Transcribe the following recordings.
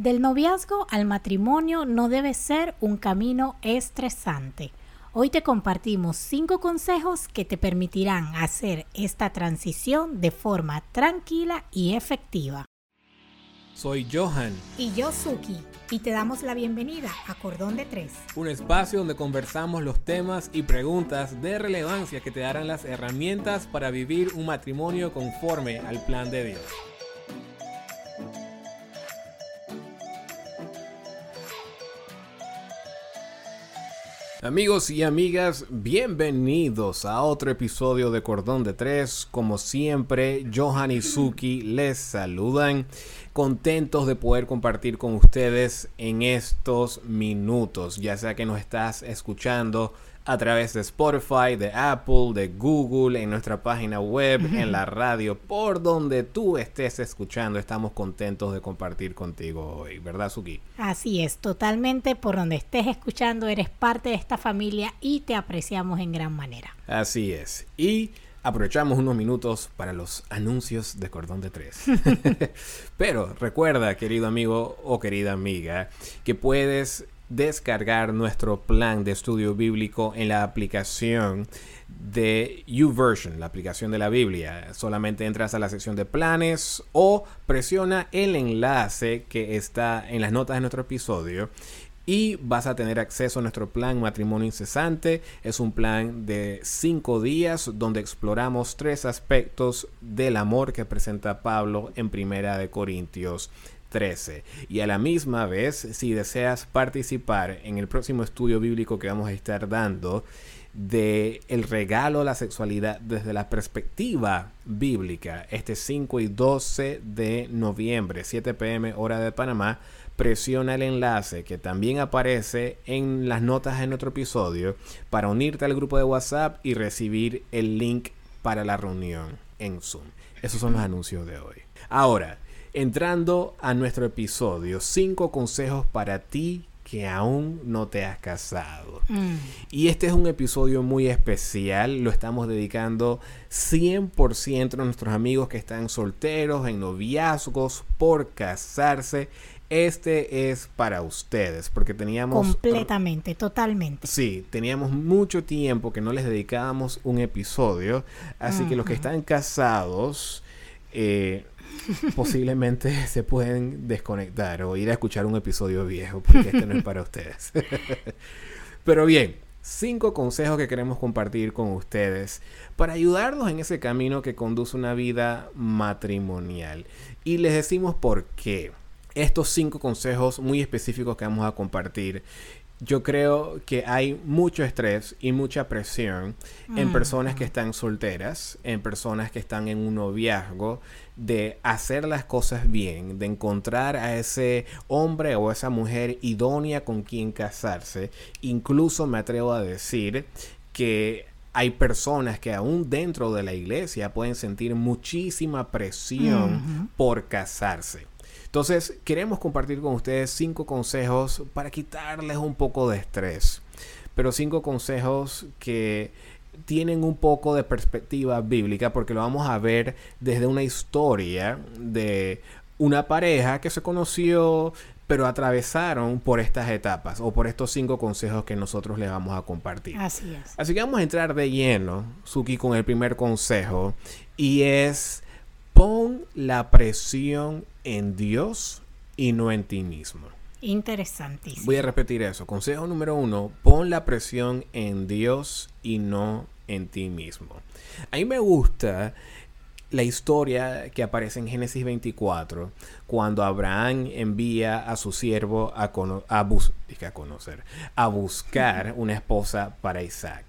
Del noviazgo al matrimonio no debe ser un camino estresante. Hoy te compartimos cinco consejos que te permitirán hacer esta transición de forma tranquila y efectiva. Soy Johan. Y yo Suki. Y te damos la bienvenida a Cordón de Tres. Un espacio donde conversamos los temas y preguntas de relevancia que te darán las herramientas para vivir un matrimonio conforme al plan de Dios. Amigos y amigas, bienvenidos a otro episodio de Cordón de Tres. Como siempre, Johan y Suki les saludan, contentos de poder compartir con ustedes en estos minutos, ya sea que nos estás escuchando a través de Spotify, de Apple, de Google, en nuestra página web, en la radio, por donde tú estés escuchando. Estamos contentos de compartir contigo hoy, ¿verdad, Suki? Así es, totalmente por donde estés escuchando, eres parte de esta familia y te apreciamos en gran manera. Así es. Y aprovechamos unos minutos para los anuncios de Cordón de Tres. Pero recuerda, querido amigo o querida amiga, que puedes descargar nuestro plan de estudio bíblico en la aplicación de YouVersion, la aplicación de la Biblia. Solamente entras a la sección de planes o presiona el enlace que está en las notas de nuestro episodio y vas a tener acceso a nuestro plan Matrimonio Incesante. Es un plan de cinco días donde exploramos tres aspectos del amor que presenta Pablo en Primera de Corintios 13. Y a la misma vez, si deseas participar en el próximo estudio bíblico que vamos a estar dando de el regalo a la sexualidad desde la perspectiva bíblica, este 5 y 12 de noviembre, 7 pm hora de Panamá, presiona el enlace que también aparece en las notas de nuestro episodio para unirte al grupo de WhatsApp y recibir el link para la reunión en Zoom. Esos son los anuncios de hoy. Ahora, entrando a nuestro episodio, cinco consejos para ti que aún no te has casado. Mm. Y este es un episodio muy especial, lo estamos dedicando 100% a nuestros amigos que están solteros, en noviazgos, por casarse. Este es para ustedes, porque teníamos... Completamente, totalmente. Sí, teníamos mucho tiempo que no les dedicábamos un episodio, así que los que están casados... Eh, posiblemente se pueden desconectar o ir a escuchar un episodio viejo, porque este no es para ustedes. Pero bien, cinco consejos que queremos compartir con ustedes para ayudarlos en ese camino que conduce una vida matrimonial. Y les decimos por qué. Estos cinco consejos muy específicos que vamos a compartir yo creo que hay mucho estrés y mucha presión en mm. personas que están solteras, en personas que están en un noviazgo, de hacer las cosas bien, de encontrar a ese hombre o esa mujer idónea con quien casarse. Incluso me atrevo a decir que hay personas que aún dentro de la iglesia pueden sentir muchísima presión por casarse. Entonces, queremos compartir con ustedes cinco consejos para quitarles un poco de estrés, pero cinco consejos que tienen un poco de perspectiva bíblica porque lo vamos a ver desde una historia de una pareja que se conoció pero atravesaron por estas etapas o por estos cinco consejos que nosotros les vamos a compartir. Así es. Así que vamos a entrar de lleno, Suki, con el primer consejo y es pon la presión en Dios y no en ti mismo. Interesantísimo. Voy a repetir eso. Consejo número uno, pon la presión en Dios y no en ti mismo. A mí me gusta la historia que aparece en Génesis 24, cuando Abraham envía a su siervo a, a, a conocer, a buscar una esposa para Isaac.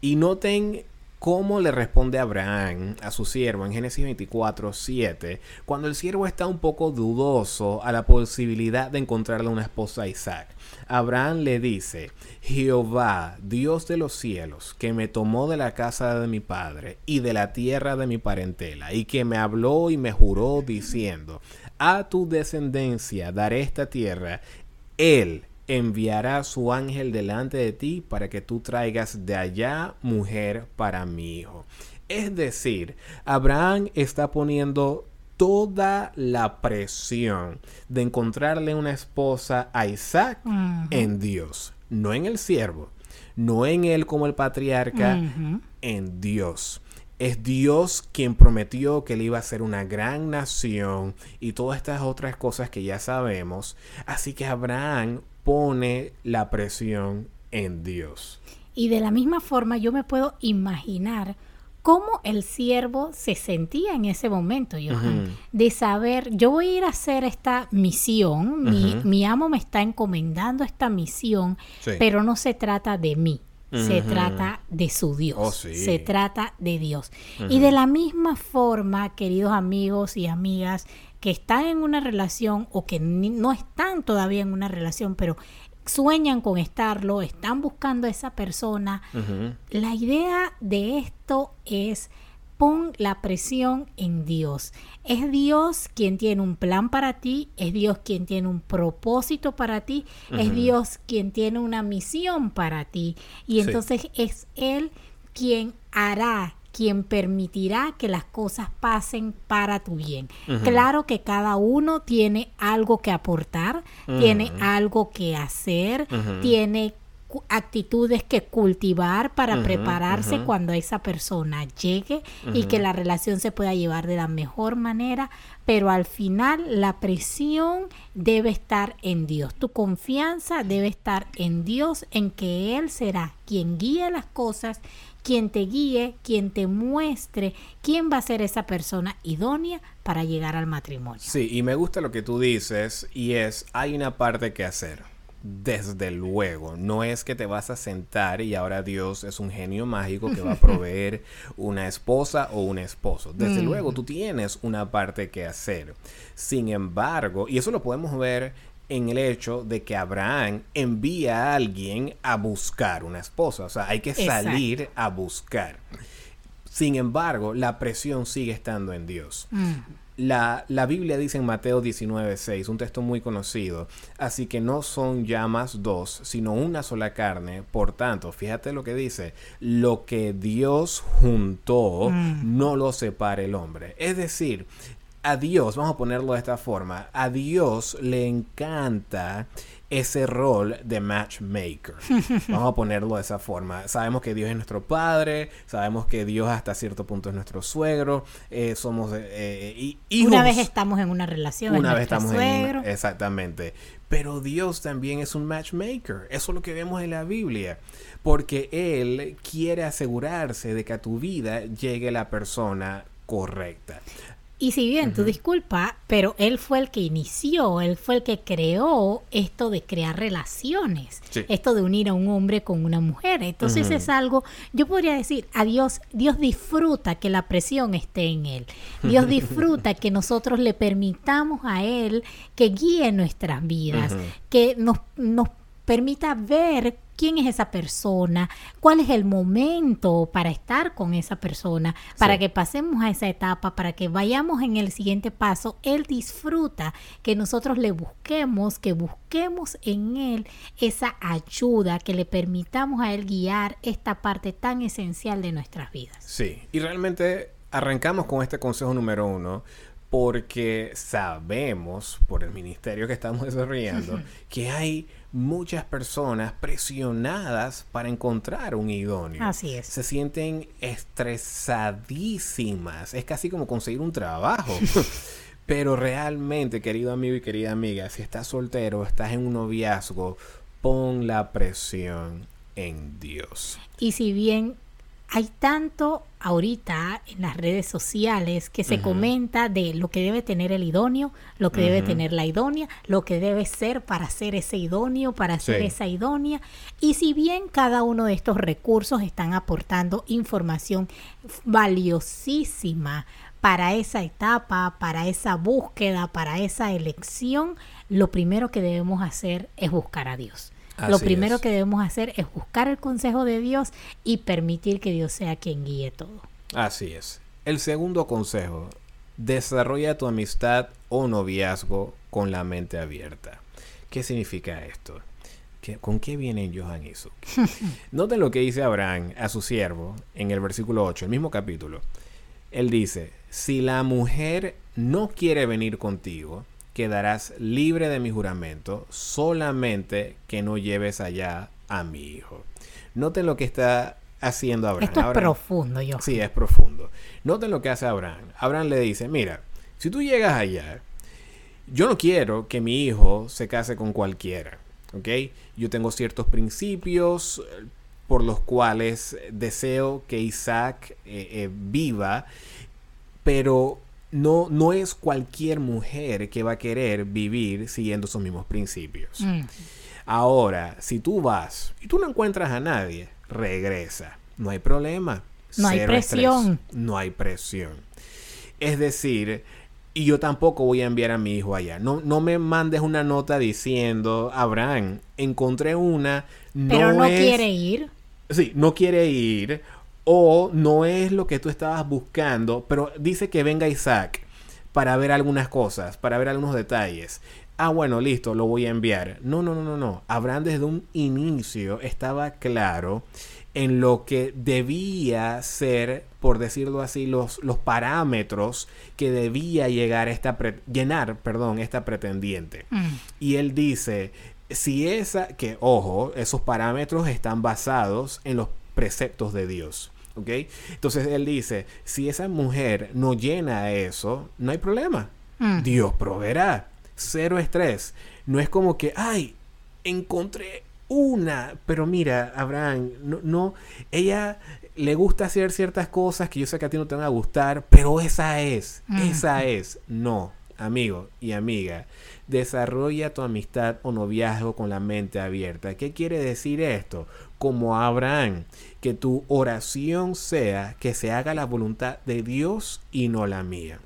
Y noten cómo le responde Abraham a su siervo en Génesis 24, 7, cuando el siervo está un poco dudoso a la posibilidad de encontrarle una esposa a Isaac. Abraham le dice, Jehová, Dios de los cielos, que me tomó de la casa de mi padre y de la tierra de mi parentela, y que me habló y me juró diciendo, a tu descendencia daré esta tierra, él enviará su ángel delante de ti para que tú traigas de allá mujer para mi hijo. Es decir, Abraham está poniendo toda la presión de encontrarle una esposa a Isaac en Dios, no en el siervo, no en él como el patriarca, en Dios. Es Dios quien prometió que él iba a ser una gran nación y todas estas otras cosas que ya sabemos. Así que Abraham pone la presión en Dios. Y de la misma forma yo me puedo imaginar cómo el siervo se sentía en ese momento, Johan, de saber, yo voy a ir a hacer esta misión, mi, amo me está encomendando esta misión, pero no se trata de mí. Se trata de su Dios. Oh, se trata de Dios. Y de la misma forma, queridos amigos y amigas que están en una relación o que no están todavía en una relación, pero sueñan con estarlo, están buscando a esa persona. La idea de esto es pon la presión en Dios. Es Dios quien tiene un plan para ti, es Dios quien tiene un propósito para ti, es Dios quien tiene una misión para ti. Y entonces es Él quien hará quien permitirá que las cosas pasen para tu bien. Claro que cada uno tiene algo que aportar, tiene algo que hacer, tiene actitudes que cultivar para prepararse cuando esa persona llegue y que la relación se pueda llevar de la mejor manera, pero al final la presión debe estar en Dios. Tu confianza debe estar en Dios, en que Él será quien guíe las cosas quien te guíe, quien te muestre quién va a ser esa persona idónea para llegar al matrimonio. Sí, y me gusta lo que tú dices y es, hay una parte que hacer. Desde luego, no es que te vas a sentar y ahora Dios es un genio mágico que va a proveer una esposa o un esposo. Desde mm. luego, tú tienes una parte que hacer. Sin embargo, y eso lo podemos ver en el hecho de que Abraham envía a alguien a buscar una esposa. O sea, hay que salir a buscar. Sin embargo, la presión sigue estando en Dios. Mm. La, la, Biblia dice en Mateo 19:6, un texto muy conocido, así que no son ya más dos, sino una sola carne. Por tanto, fíjate lo que dice, lo que Dios juntó, mm. no lo separe el hombre. Es decir, a Dios, vamos a ponerlo de esta forma, a Dios le encanta ese rol de matchmaker. Vamos a ponerlo de esa forma. Sabemos que Dios es nuestro Padre, sabemos que Dios hasta cierto punto es nuestro suegro, eh, somos eh, hijos. Una vez estamos en una relación. Una vez estamos suegro. en Exactamente. Pero Dios también es un matchmaker. Eso es lo que vemos en la Biblia. Porque Él quiere asegurarse de que a tu vida llegue la persona correcta. Y si bien, tu disculpa, pero él fue el que inició, él fue el que creó esto de crear relaciones, esto de unir a un hombre con una mujer. Entonces es algo, yo podría decir, a Dios, Dios disfruta que la presión esté en él. Dios disfruta que nosotros le permitamos a él que guíe nuestras vidas, que nos, nos permita ver quién es esa persona, cuál es el momento para estar con esa persona, para que pasemos a esa etapa, para que vayamos en el siguiente paso. Él disfruta que nosotros le busquemos, que busquemos en Él esa ayuda, que le permitamos a Él guiar esta parte tan esencial de nuestras vidas. Sí, y realmente arrancamos con este consejo número uno porque sabemos por el ministerio que estamos desarrollando que hay muchas personas presionadas para encontrar un idóneo. Así es. Se sienten estresadísimas. Es casi como conseguir un trabajo. Pero realmente, querido amigo y querida amiga, si estás soltero, estás en un noviazgo, pon la presión en Dios. Y si bien hay tanto ahorita en las redes sociales que se comenta de lo que debe tener el idóneo, lo que debe tener la idónea, lo que debe ser para ser ese idóneo, para ser esa idónea. Y si bien cada uno de estos recursos están aportando información valiosísima para esa etapa, para esa búsqueda, para esa elección, lo primero que debemos hacer es buscar a Dios lo primero que debemos hacer es buscar el consejo de Dios y permitir que Dios sea quien guíe todo. Así es. El segundo consejo, desarrolla tu amistad o noviazgo con la mente abierta. ¿Qué significa esto? ¿Con qué viene Johan eso? Noten lo que dice Abraham a su siervo en el versículo 8, el mismo capítulo. Él dice, si la mujer no quiere venir contigo, quedarás libre de mi juramento, solamente que no lleves allá a mi hijo. Noten lo que está haciendo Abraham. Esto es profundo, yo. Sí, es profundo. Noten lo que hace Abraham. Abraham le dice, mira, si tú llegas allá, yo no quiero que mi hijo se case con cualquiera, ¿ok? Yo tengo ciertos principios eh, por los cuales deseo que Isaac eh, eh, viva, pero no, no es cualquier mujer que va a querer vivir siguiendo esos mismos principios. Mm. Ahora, si tú vas y tú no encuentras a nadie, regresa. No hay problema. No hay Cero estrés. presión. No hay presión. Es decir, y yo tampoco voy a enviar a mi hijo allá. No, no me mandes una nota diciendo, Abraham, encontré una. Pero no es- quiere ir. Sí, no quiere ir. O no es lo que tú estabas buscando. Pero dice que venga Isaac para ver algunas cosas, para ver algunos detalles. Ah, bueno, listo, lo voy a enviar. No, no, no, no, no. Abraham desde un inicio estaba claro en lo que debía ser, por decirlo así, los, los parámetros que debía llegar esta llenar, perdón, esta pretendiente. Mm. Y él dice, si esa, que ojo, esos parámetros están basados en los preceptos de Dios. ¿Ok? Entonces él dice, si esa mujer no llena eso, no hay problema. Mm. Dios proveerá. Cero estrés. No es como que, ay, encontré una, pero mira, Abraham, no, no, ella le gusta hacer ciertas cosas que yo sé que a ti no te van a gustar, pero esa es, Mm. esa es. No, amigo y amiga, desarrolla tu amistad o noviazgo con la mente abierta. ¿Qué quiere decir esto? Como Abraham, que tu oración sea que se haga la voluntad de Dios y no la mía.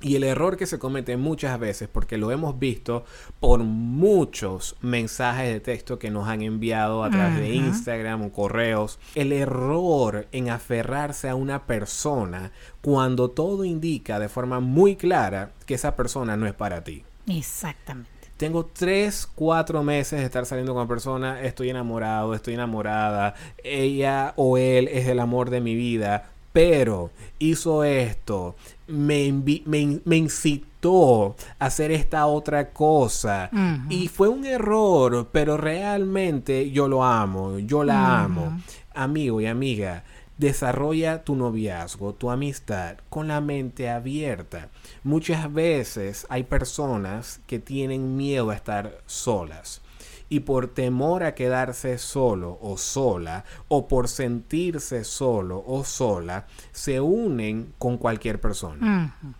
Y el error que se comete muchas veces, porque lo hemos visto por muchos mensajes de texto que nos han enviado a través de. Instagram o correos, el error en aferrarse a una persona cuando todo indica de forma muy clara que esa persona no es para ti. Exactamente. Tengo tres, cuatro meses de estar saliendo con una persona, estoy enamorado, estoy enamorada, ella o él es el amor de mi vida, pero hizo esto, me, me in- me incitó a hacer esta otra cosa. Y fue un error, pero realmente yo lo amo, yo la amo. Amigo y amiga, desarrolla tu noviazgo, tu amistad con la mente abierta. Muchas veces hay personas que tienen miedo a estar solas. Y por temor a quedarse solo o sola, o por sentirse solo o sola, se unen con cualquier persona Ujú.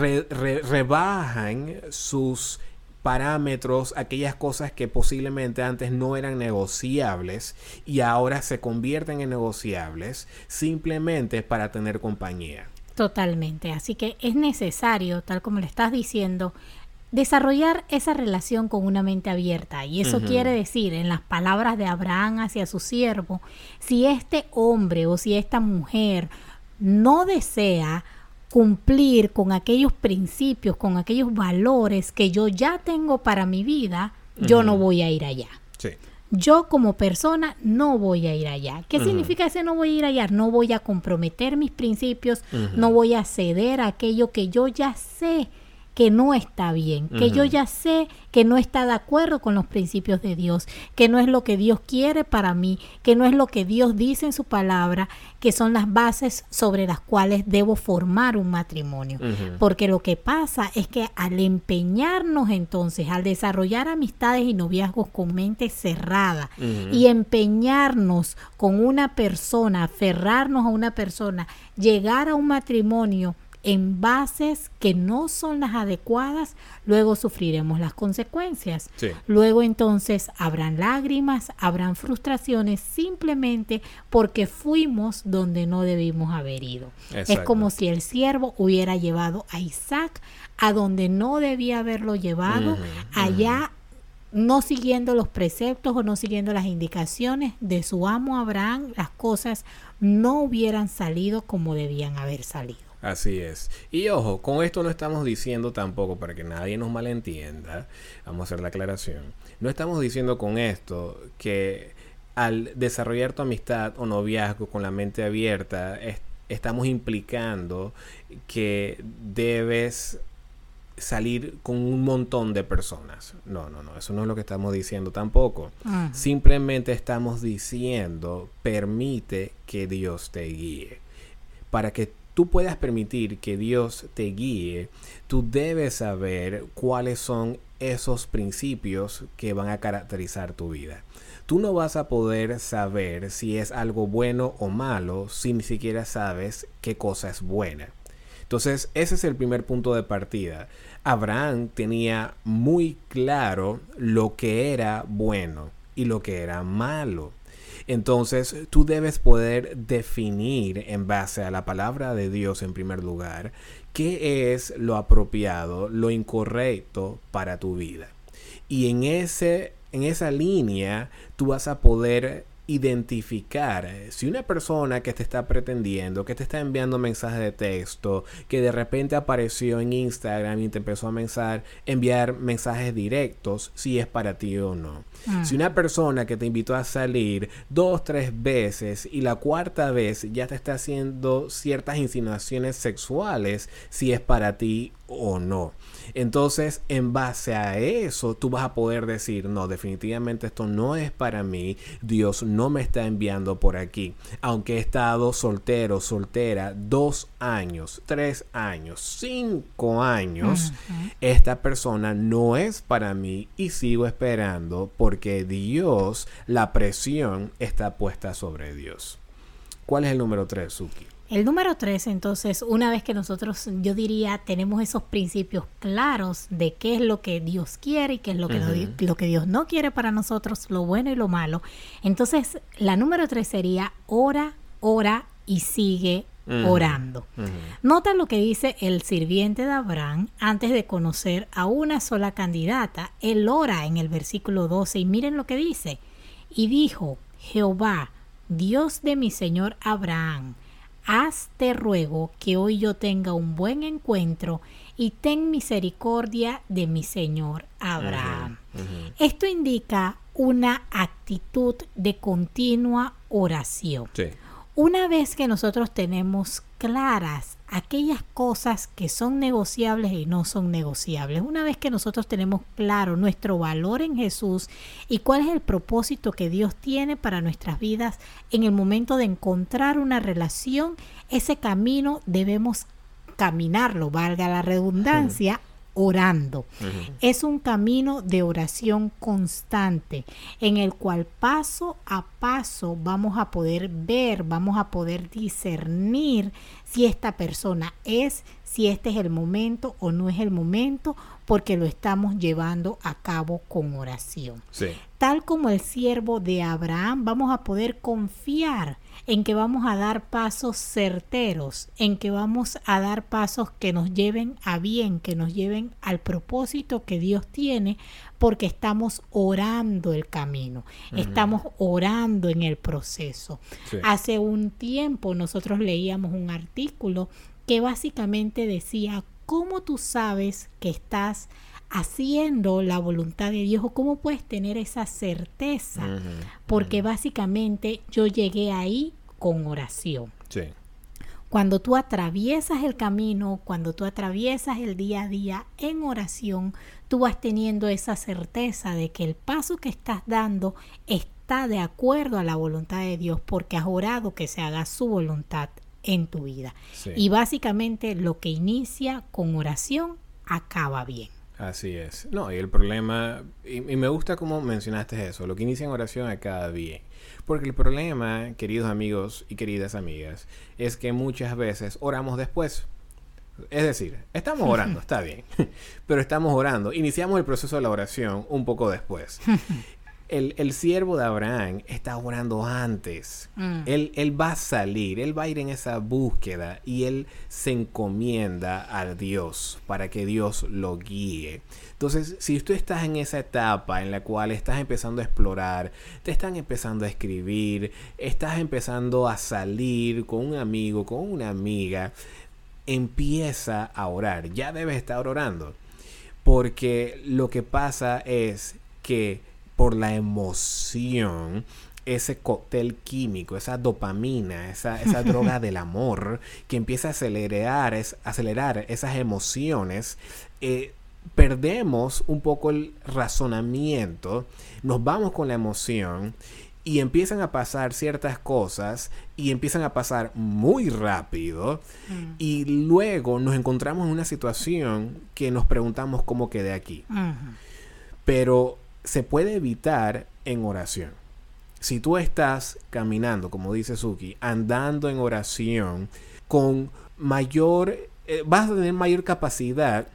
re- re- rebajan sus parámetros, aquellas cosas que posiblemente antes no eran negociables y ahora se convierten en negociables simplemente para tener compañía. Totalmente. Así que es necesario, tal como le estás diciendo, desarrollar esa relación con una mente abierta. Y eso quiere decir, en las palabras de Abraham hacia su siervo, si este hombre o si esta mujer no desea cumplir con aquellos principios, con aquellos valores que yo ya tengo para mi vida, yo no voy a ir allá. Sí. Yo como persona no voy a ir allá. ¿Qué significa ese no voy a ir allá? No voy a comprometer mis principios, no voy a ceder a aquello que yo ya sé que no está bien, que yo ya sé que no está de acuerdo con los principios de Dios, que no es lo que Dios quiere para mí, que no es lo que Dios dice en su palabra, que son las bases sobre las cuales debo formar un matrimonio. Porque lo que pasa es que al empeñarnos entonces, al desarrollar amistades y noviazgos con mente cerrada y empeñarnos con una persona, aferrarnos a una persona, llegar a un matrimonio en bases que no son las adecuadas, luego sufriremos las consecuencias. Sí. Luego entonces habrán lágrimas, habrán frustraciones simplemente porque fuimos donde no debimos haber ido. Es como si el siervo hubiera llevado a Isaac a donde no debía haberlo llevado, allá no siguiendo los preceptos o no siguiendo las indicaciones de su amo Abraham, las cosas no hubieran salido como debían haber salido. Así es. Y ojo, con esto no estamos diciendo tampoco, para que nadie nos malentienda, vamos a hacer la aclaración, no estamos diciendo con esto que al desarrollar tu amistad o noviazgo con la mente abierta, es- estamos implicando que debes salir con un montón de personas. No, no, no, eso no es lo que estamos diciendo tampoco. Mm. Simplemente estamos diciendo, permite que Dios te guíe. Para que tú puedas permitir que Dios te guíe, tú debes saber cuáles son esos principios que van a caracterizar tu vida. Tú no vas a poder saber si es algo bueno o malo si ni siquiera sabes qué cosa es buena. Entonces, ese es el primer punto de partida. Abraham tenía muy claro lo que era bueno y lo que era malo. Entonces, tú debes poder definir en base a la palabra de Dios en primer lugar qué es lo apropiado, lo incorrecto para tu vida. Y en ese en esa línea tú vas a poder identificar eh, si una persona que te está pretendiendo, que te está enviando mensajes de texto, que de repente apareció en Instagram y te empezó a mensar, enviar mensajes directos, si es para ti o no. Mm. Si una persona que te invitó a salir dos, tres veces y la cuarta vez ya te está haciendo ciertas insinuaciones sexuales, si es para ti o no. Entonces, en base a eso, tú vas a poder decir, no, definitivamente esto no es para mí, Dios no me está enviando por aquí. Aunque he estado soltero, soltera, dos años, tres años, cinco años, esta persona no es para mí y sigo esperando porque Dios, la presión está puesta sobre Dios. ¿Cuál es el número tres, Suki? El número tres, entonces, una vez que nosotros, yo diría, tenemos esos principios claros de qué es lo que Dios quiere y qué es lo que, lo que Dios no quiere para nosotros, lo bueno y lo malo. Entonces, la número tres sería ora, ora y sigue orando. Nota lo que dice el sirviente de Abraham antes de conocer a una sola candidata. Él ora en el versículo 12 y miren lo que dice. Y dijo, Jehová, Dios de mi señor Abraham, haz te ruego que hoy yo tenga un buen encuentro y ten misericordia de mi señor Abraham. Esto indica una actitud de continua oración. Sí. Una vez que nosotros tenemos claras aquellas cosas que son negociables y no son negociables, una vez que nosotros tenemos claro nuestro valor en Jesús y cuál es el propósito que Dios tiene para nuestras vidas en el momento de encontrar una relación, ese camino debemos caminarlo, valga la redundancia, orando. Es un camino de oración constante en el cual paso a paso vamos a poder ver, vamos a poder discernir si esta persona es, si este es el momento o no es el momento, porque lo estamos llevando a cabo con oración. Sí. Tal como el siervo de Abraham, vamos a poder confiar en que vamos a dar pasos certeros, en que vamos a dar pasos que nos lleven a bien, que nos lleven al propósito que Dios tiene, porque estamos orando el camino, estamos orando en el proceso. Sí. Hace un tiempo nosotros leíamos un artículo que básicamente decía, ¿cómo tú sabes que estás haciendo la voluntad de Dios o cómo puedes tener esa certeza? Porque básicamente yo llegué ahí con oración. Sí. Cuando tú atraviesas el camino, cuando tú atraviesas el día a día en oración, tú vas teniendo esa certeza de que el paso que estás dando está de acuerdo a la voluntad de Dios porque has orado que se haga su voluntad en tu vida. Sí. Y básicamente lo que inicia con oración acaba bien. Así es. No, y el problema, y, y me gusta cómo mencionaste eso, lo que inicia en oración acaba bien. Porque el problema, queridos amigos y queridas amigas, es que muchas veces oramos después. Es decir, estamos orando, está bien, pero estamos orando. Iniciamos el proceso de la oración un poco después. El, el siervo de Abraham está orando antes. Mm. Él, él va a salir, él va a ir en esa búsqueda y él se encomienda a Dios para que Dios lo guíe. Entonces, si tú estás en esa etapa en la cual estás empezando a explorar, te están empezando a escribir, estás empezando a salir con un amigo, con una amiga, empieza a orar. Ya debes estar orando. Porque lo que pasa es que por la emoción ese cóctel químico, esa dopamina, esa, esa droga del amor que empieza a acelerar, es, acelerar esas emociones, eh, perdemos un poco el razonamiento, nos vamos con la emoción y empiezan a pasar ciertas cosas y empiezan a pasar muy rápido Mm. y luego nos encontramos en una situación que nos preguntamos cómo quedé aquí. Pero se puede evitar en oración. Si tú estás caminando, como dice Suki, andando en oración con mayor, eh, vas a tener mayor capacidad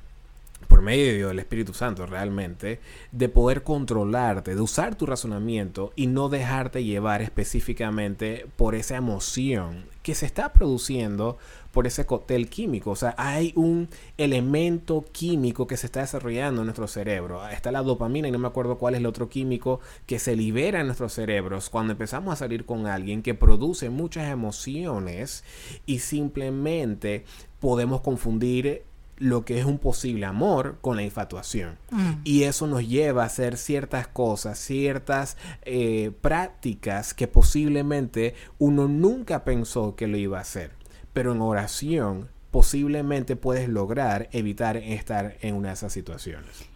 por medio del Espíritu Santo realmente, de poder controlarte, de usar tu razonamiento y no dejarte llevar específicamente por esa emoción que se está produciendo por ese cóctel químico. O sea, hay un elemento químico que se está desarrollando en nuestro cerebro. Está la dopamina y no me acuerdo cuál es el otro químico que se libera en nuestros cerebros cuando empezamos a salir con alguien que produce muchas emociones y simplemente podemos confundir lo que es un posible amor con la infatuación. Mm. Y eso nos lleva a hacer ciertas cosas, ciertas eh, prácticas que posiblemente uno nunca pensó que lo iba a hacer. Pero en oración posiblemente puedes lograr evitar estar en una de esas situaciones.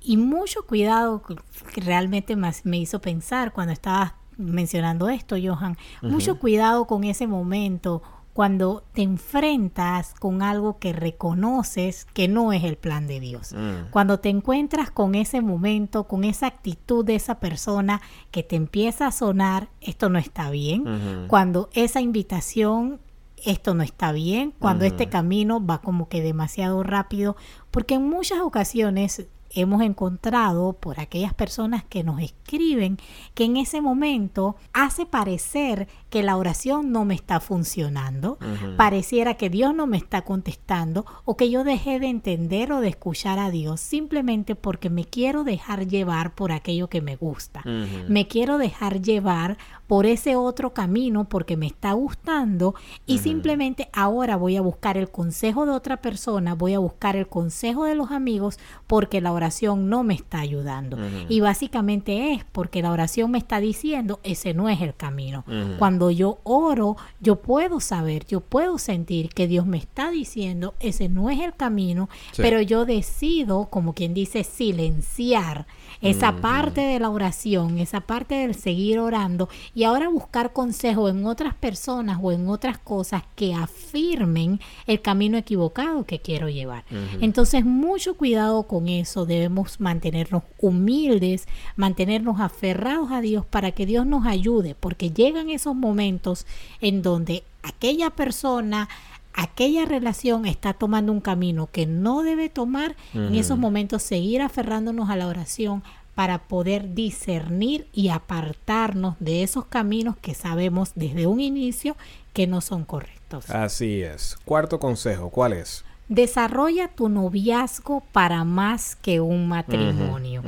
Y mucho cuidado que realmente más me hizo pensar cuando estabas mencionando esto, Johan. Mucho cuidado con ese momento cuando te enfrentas con algo que reconoces que no es el plan de Dios. Mm. Cuando te encuentras con ese momento, con esa actitud de esa persona que te empieza a sonar, esto no está bien. Cuando esa invitación, esto no está bien. Cuando este camino va como que demasiado rápido. Porque en muchas ocasiones hemos encontrado por aquellas personas que nos escriben que en ese momento hace parecer que la oración no me está funcionando, pareciera que Dios no me está contestando o que yo dejé de entender o de escuchar a Dios simplemente porque me quiero dejar llevar por aquello que me gusta. Me quiero dejar llevar por ese otro camino porque me está gustando y simplemente ahora voy a buscar el consejo de otra persona, voy a buscar el consejo de los amigos porque la oración no me está ayudando. Y básicamente es porque la oración me está diciendo ese no es el camino. Cuando yo oro, yo puedo saber, yo puedo sentir que Dios me está diciendo ese no es el camino, Sí. pero yo decido, como quien dice, silenciar esa parte de la oración, esa parte del seguir orando y ahora buscar consejo en otras personas o en otras cosas que afirmen el camino equivocado que quiero llevar. Entonces, mucho cuidado con eso. Debemos mantenernos humildes, mantenernos aferrados a Dios para que Dios nos ayude, porque llegan esos momentos en donde aquella persona aquella relación está tomando un camino que no debe tomar, en esos momentos seguir aferrándonos a la oración para poder discernir y apartarnos de esos caminos que sabemos desde un inicio que no son correctos. Así es. Cuarto consejo, ¿cuál es? Desarrolla tu noviazgo para más que un matrimonio.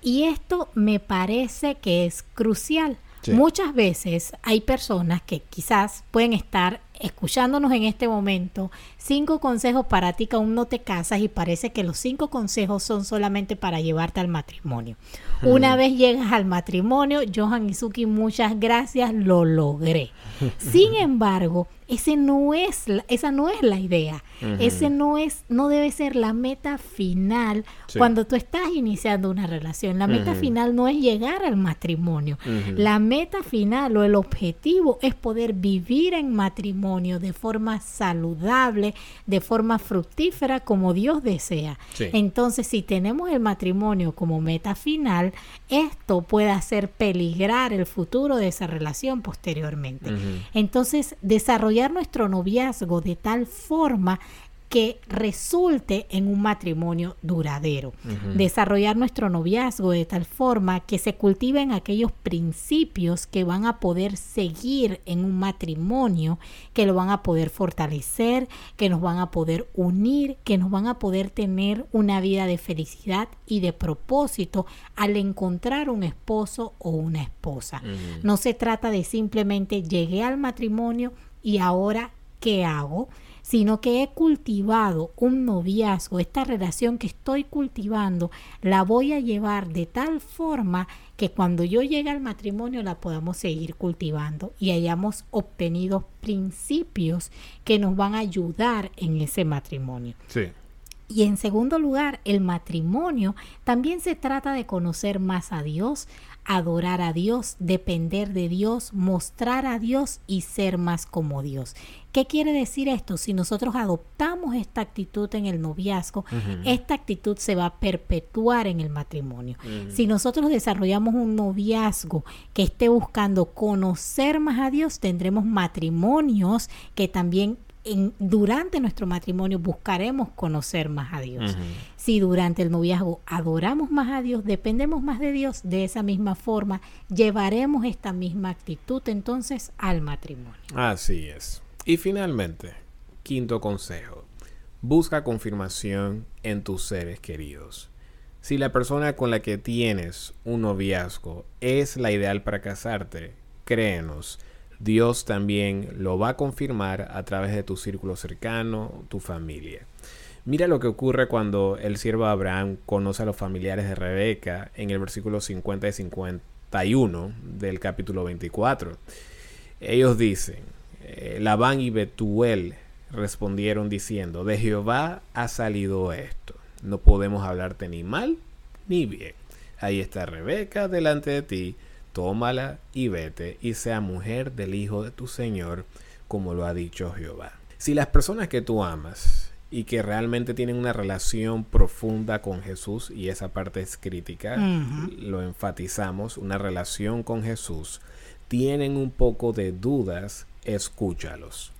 Y esto me parece que es crucial. Sí. Muchas veces hay personas que quizás pueden estar escuchándonos en este momento cinco consejos para ti que aún no te casas y parece que los cinco consejos son solamente para llevarte al matrimonio. Una vez llegas al matrimonio, Johan Izuki, muchas gracias, lo logré. Sin embargo, ese no es la- esa no es la idea. Ese no es, no debe ser la meta final Sí. cuando tú estás iniciando una relación. La meta final no es llegar al matrimonio. La meta final o el objetivo es poder vivir en matrimonio de forma saludable, de forma fructífera como Dios desea. Sí. Entonces, si tenemos el matrimonio como meta final, esto puede hacer peligrar el futuro de esa relación posteriormente. Entonces, desarrollar nuestro noviazgo de tal forma que resulte en un matrimonio duradero. Desarrollar nuestro noviazgo de tal forma que se cultiven aquellos principios que van a poder seguir en un matrimonio, que lo van a poder fortalecer, que nos van a poder unir, que nos van a poder tener una vida de felicidad y de propósito al encontrar un esposo o una esposa. No se trata de simplemente llegué al matrimonio y ahora ¿qué hago? Sino que he cultivado un noviazgo, esta relación que estoy cultivando, la voy a llevar de tal forma que cuando yo llegue al matrimonio la podamos seguir cultivando y hayamos obtenido principios que nos van a ayudar en ese matrimonio. Sí. Y en segundo lugar, el matrimonio también se trata de conocer más a Dios, adorar a Dios, depender de Dios, mostrar a Dios y ser más como Dios. ¿Qué quiere decir esto? Si nosotros adoptamos esta actitud en el noviazgo, esta actitud se va a perpetuar en el matrimonio. Si nosotros desarrollamos un noviazgo que esté buscando conocer más a Dios, tendremos matrimonios que también durante nuestro matrimonio buscaremos conocer más a Dios. Si durante el noviazgo adoramos más a Dios, dependemos más de Dios, de esa misma forma llevaremos esta misma actitud entonces al matrimonio. Así es. Y finalmente, quinto consejo, busca confirmación en tus seres queridos. Si la persona con la que tienes un noviazgo es la ideal para casarte, créenos, Dios también lo va a confirmar a través de tu círculo cercano, tu familia. Mira lo que ocurre cuando el siervo Abraham conoce a los familiares de Rebeca en el versículo 50 y 51 del capítulo 24. Ellos dicen, eh, Labán y Betuel respondieron diciendo, de Jehová ha salido esto, no podemos hablarte ni mal ni bien. Ahí está Rebeca delante de ti, tómala y vete y sea mujer del Hijo de tu Señor, como lo ha dicho Jehová. Si las personas que tú amas y que realmente tienen una relación profunda con Jesús, y esa parte es crítica, lo enfatizamos, una relación con Jesús, tienen un poco de dudas, escúchalos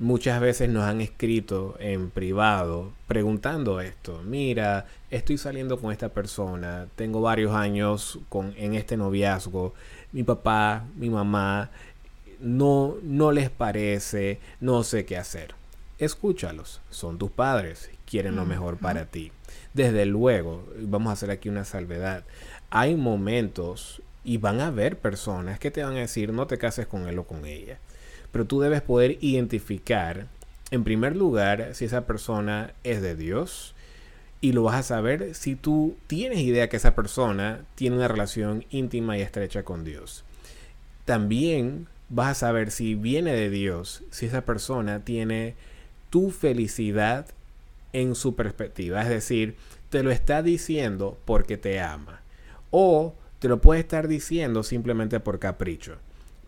muchas veces nos han escrito en privado preguntando esto. Mira, estoy saliendo con esta persona, tengo varios años con, en este noviazgo, mi papá, mi mamá, no, no les parece, no sé qué hacer. Escúchalos, son tus padres, quieren lo mejor para ti. Desde luego, vamos a hacer aquí una salvedad, hay momentos y van a haber personas que te van a decir no te cases con él o con ella pero tú debes poder identificar, en primer lugar, si esa persona es de Dios. Y lo vas a saber si tú tienes idea que esa persona tiene una relación íntima y estrecha con Dios. También vas a saber si viene de Dios, si esa persona tiene tu felicidad en su perspectiva. Es decir, te lo está diciendo porque te ama. O te lo puede estar diciendo simplemente por capricho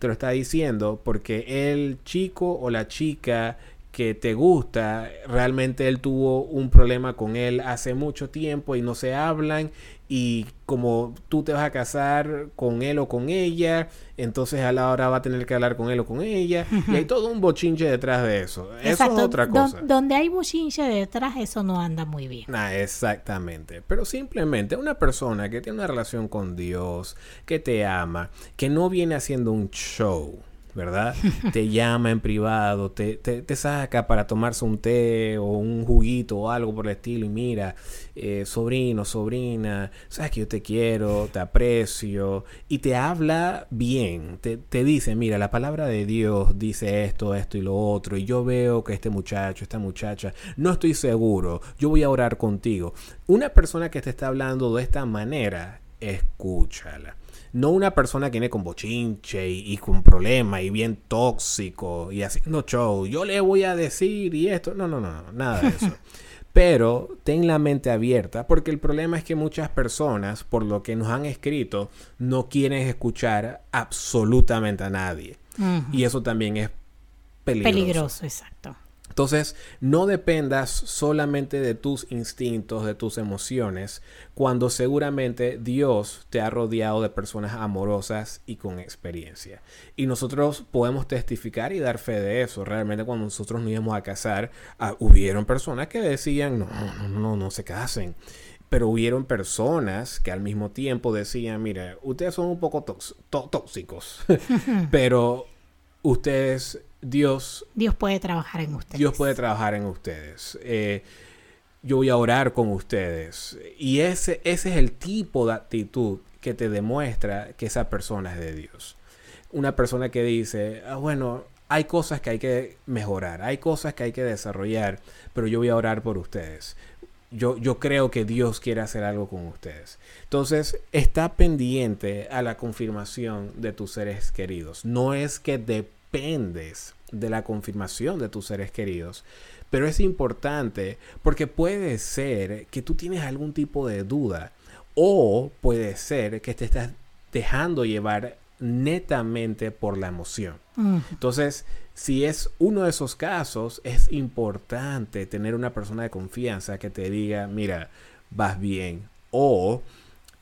te lo está diciendo porque el chico o la chica que te gusta, realmente él tuvo un problema con él hace mucho tiempo y no se hablan y como tú te vas a casar con él o con ella, entonces a la hora va a tener que hablar con él o con ella y hay todo un bochinche detrás de eso. Eso es otra cosa. donde hay bochinche detrás, eso no anda muy bien. Ah, exactamente. Pero simplemente una persona que tiene una relación con Dios, que te ama, que no viene haciendo un show ¿verdad? te llama en privado, te, te, saca para tomarse un té o un juguito o algo por el estilo y mira, eh, sobrino, sobrina, sabes que yo te quiero, te aprecio y te habla bien, te, te dice, mira, la palabra de Dios dice esto, esto y lo otro y yo veo que este muchacho, esta muchacha, no estoy seguro, yo voy a orar contigo. Una persona que te está hablando de esta manera, escúchala no una persona que viene con bochinche y, con problemas y bien tóxico y haciendo show. Yo le voy a decir y esto. No, no, no, nada de eso. Pero ten la mente abierta porque el problema es que muchas personas, por lo que nos han escrito, no quieren escuchar absolutamente a nadie. Y eso también es peligroso. Peligroso, exacto. Entonces, no dependas solamente de tus instintos, de tus emociones, cuando seguramente Dios te ha rodeado de personas amorosas y con experiencia. Y nosotros podemos testificar y dar fe de eso. Realmente cuando nosotros nos íbamos a casar, ah, hubieron personas que decían, no, no, no, no se casen. Pero hubieron personas que al mismo tiempo decían, mire, ustedes son un poco tóxicos, pero ustedes Dios... Dios puede trabajar en ustedes. Dios puede trabajar en ustedes. Eh, yo voy a orar con ustedes. Y ese, ese es el tipo de actitud que te demuestra que esa persona es de Dios. Una persona que dice, ah, bueno, hay cosas que hay que mejorar, hay cosas que hay que desarrollar, pero yo voy a orar por ustedes. Yo, yo creo que Dios quiere hacer algo con ustedes. Entonces, está pendiente a la confirmación de tus seres queridos. No es que dependes de la confirmación de tus seres queridos, pero es importante porque puede ser que tú tienes algún tipo de duda o puede ser que te estás dejando llevar netamente por la emoción. Mm. Entonces, si es uno de esos casos, es importante tener una persona de confianza que te diga, mira, vas bien. O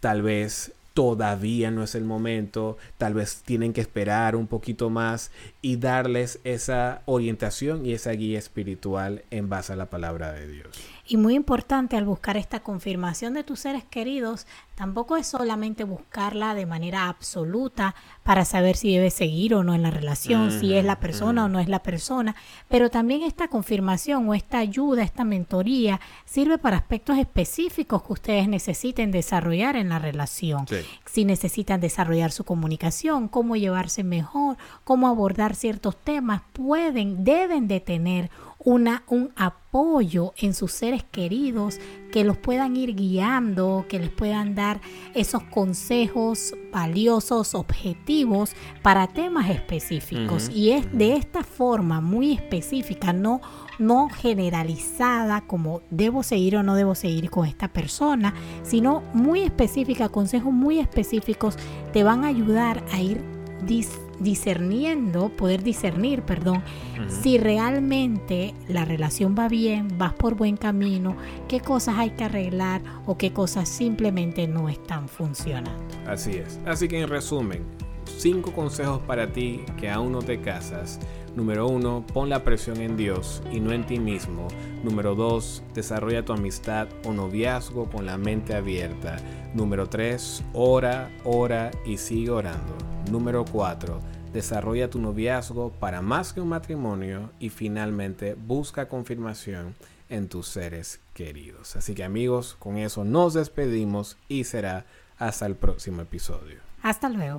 tal vez todavía no es el momento, tal vez tienen que esperar un poquito más y darles esa orientación y esa guía espiritual en base a la palabra de Dios. Y muy importante al buscar esta confirmación de tus seres queridos, tampoco es solamente buscarla de manera absoluta para saber si debes seguir o no en la relación, si es la persona o no es la persona, pero también esta confirmación o esta ayuda, esta mentoría, sirve para aspectos específicos que ustedes necesiten desarrollar en la relación. Sí. Si necesitan desarrollar su comunicación, cómo llevarse mejor, cómo abordar ciertos temas, pueden, deben de tener una, un apoyo en sus seres queridos que los puedan ir guiando, que les puedan dar esos consejos valiosos, objetivos para temas específicos. Y es de esta forma muy específica, no, no generalizada como debo seguir o no debo seguir con esta persona, sino muy específica, consejos muy específicos te van a ayudar a ir dis- discerniendo, poder discernir, perdón, si realmente la relación va bien, vas por buen camino, qué cosas hay que arreglar o qué cosas simplemente no están funcionando. Así es. Así que en resumen, cinco consejos para ti que aún no te casas. Número uno, pon la presión en Dios y no en ti mismo. Número dos, desarrolla tu amistad o noviazgo con la mente abierta. Número tres, ora, ora y sigue orando. Número cuatro, desarrolla tu noviazgo para más que un matrimonio. Y finalmente, busca confirmación en tus seres queridos. Así que amigos, con eso nos despedimos y será hasta el próximo episodio. Hasta luego.